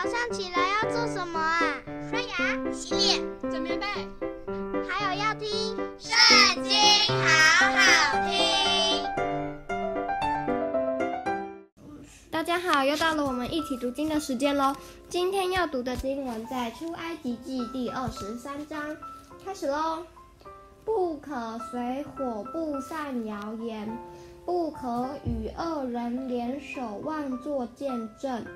早上起来要做什么啊？刷牙、洗脸、整棉被，还有要听《圣经》，好好听。大家好，又到了我们一起读经的时间喽。今天要读的经文在出埃及记第二十三章，开始喽。不可随火布散谣言，不可与恶人联手妄作见证。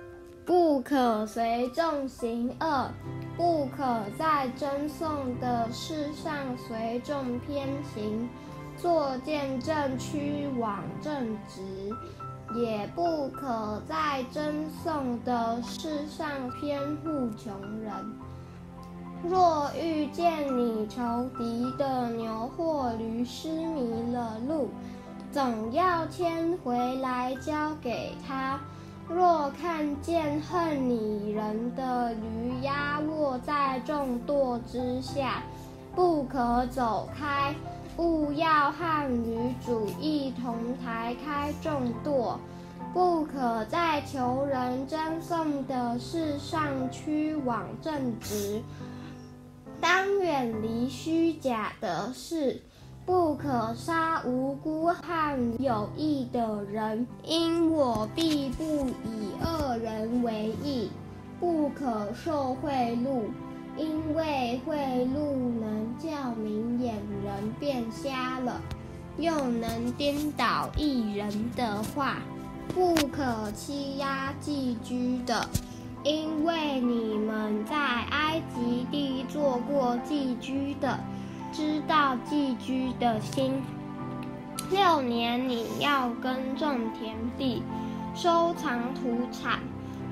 不可随众行恶，不可在争讼的事上随众偏行，作见证屈枉正直；也不可在争讼的事上偏护穷人。若遇见你仇敌的牛或驴失迷了路，总要牵回来交给他。若看见恨你人的驴压卧在重垛之下，不可走开，勿要和驴主一同抬开重垛，不可在求人争讼的事上屈枉正直，当远离虚假的事。不可杀无辜和有义的人，因我必不以恶人为义。不可受贿赂，因为贿赂能叫明眼人变瞎了，又能颠倒一人的话。不可欺压寄居的，因为你们在埃及地做过寄居的。知道寄居的心。六年你要耕种田地，收藏土产；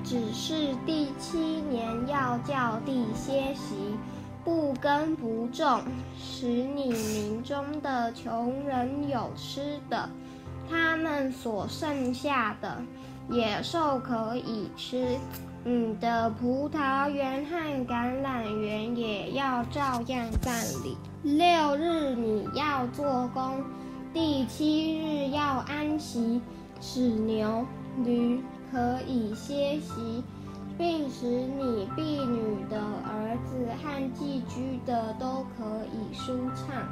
只是第七年要叫地歇息，不耕不种，使你民中的穷人有吃的，他们所剩下的野兽可以吃。你的葡萄园和橄榄园也要照样办理。六日你要做工，第七日要安息，使牛、驴可以歇息，并使你婢女的儿子和寄居的都可以舒畅。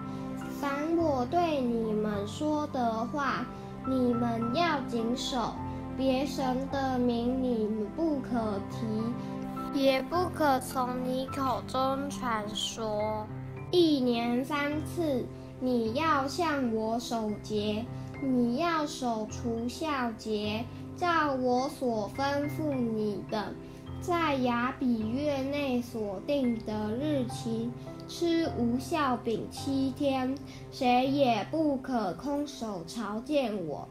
凡我对你们说的话，你们要谨守。别神的名你不可提，也不可从你口中传说。一年三次，你要向我守节，你要守除孝节，照我所吩咐你的，在亚比月内所定的日期，吃无效饼七天，谁也不可空手朝见我。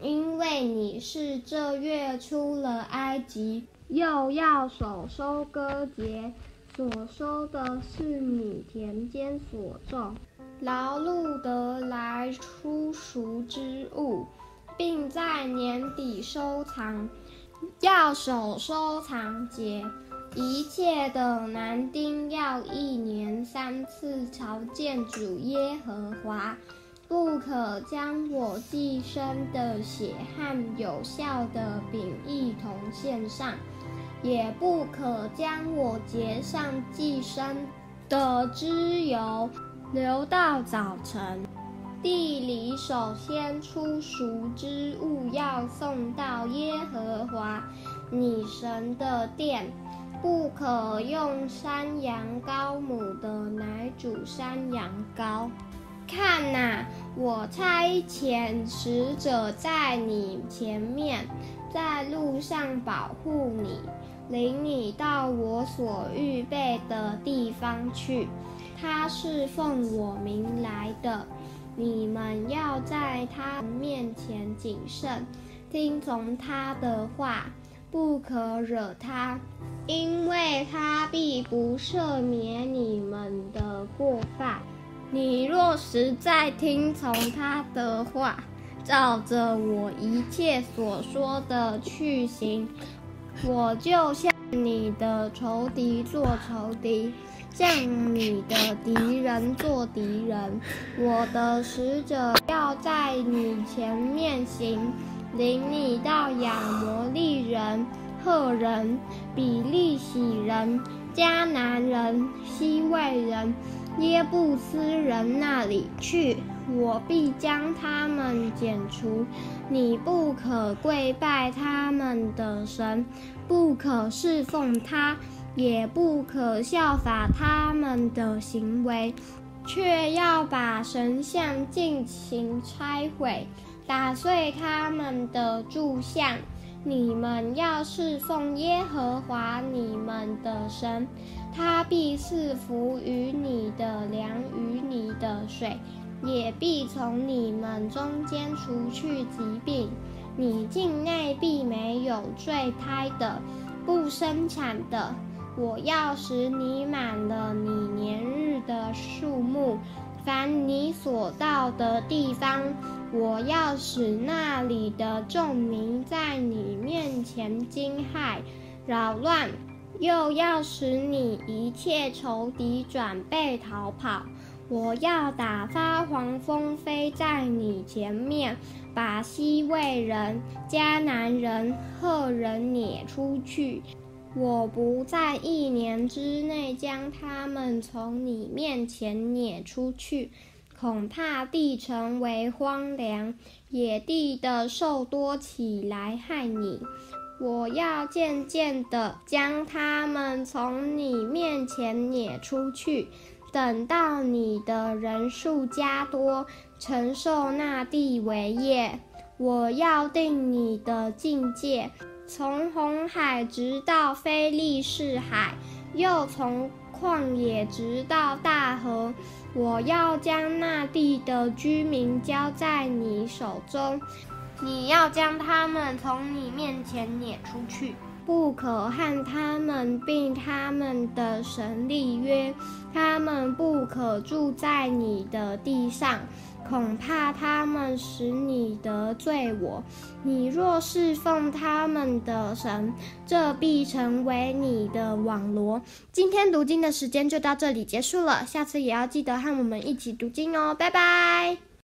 因为你是这月出了埃及，又要守收割节，所收的是你田间所种，劳碌得来初熟之物，并在年底收藏，要守收藏节。一切的男丁要一年三次朝见主耶和华。不可将我寄生的血和有效的饼一同献上，也不可将我节上寄生的脂油留到早晨。地里首先出熟之物要送到耶和华你神的殿，不可用山羊羔母的奶煮山羊羔。看呐、我差遣使者在你前面，在路上保护你，领你到我所预备的地方去。他是奉我名来的，你们要在他面前谨慎，听从他的话，不可惹他，因为他必不赦免你们的过犯。你若实在听从他的话，照着我一切所说的去行，我就向你的仇敌做仇敌，向你的敌人做敌人。我的使者要在你前面行，领你到亚摩利人、赫人、比利洗人、迦南人、希未人、耶布斯人那里去，我必将他们剪除。你不可跪拜他们的神，不可侍奉他，也不可效法他们的行为，却要把神像尽情拆毁，打碎他们的柱像。你们要侍奉耶和华你们的神，他必赐福于你的粮与你的水，也必从你们中间除去疾病。你境内必没有坠胎的，不生产的。我要使你满了你年日的数目，凡你所到的地方。我要使那里的众民在你面前惊骇、扰乱，又要使你一切仇敌转背逃跑。我要打发黄蜂飞在你前面，把西魏人、迦南人、赫人撵出去。我不在一年之内将他们从你面前撵出去。恐怕地成为荒凉，野地的兽多起来害你。我要渐渐地将他们从你面前撵出去，等到你的人数加多，承受那地为业。我要定你的境界，从红海直到非利士海，又从旷野直到大河。我要将那地的居民交在你手中，你要将他们从你面前撵出去，不可和他们并他们的神立约，他们不可住在你的地上。恐怕他们使你得罪我。你若侍奉他们的神，这必成为你的网罗。今天读经的时间就到这里结束了，下次也要记得和我们一起读经哦，拜拜。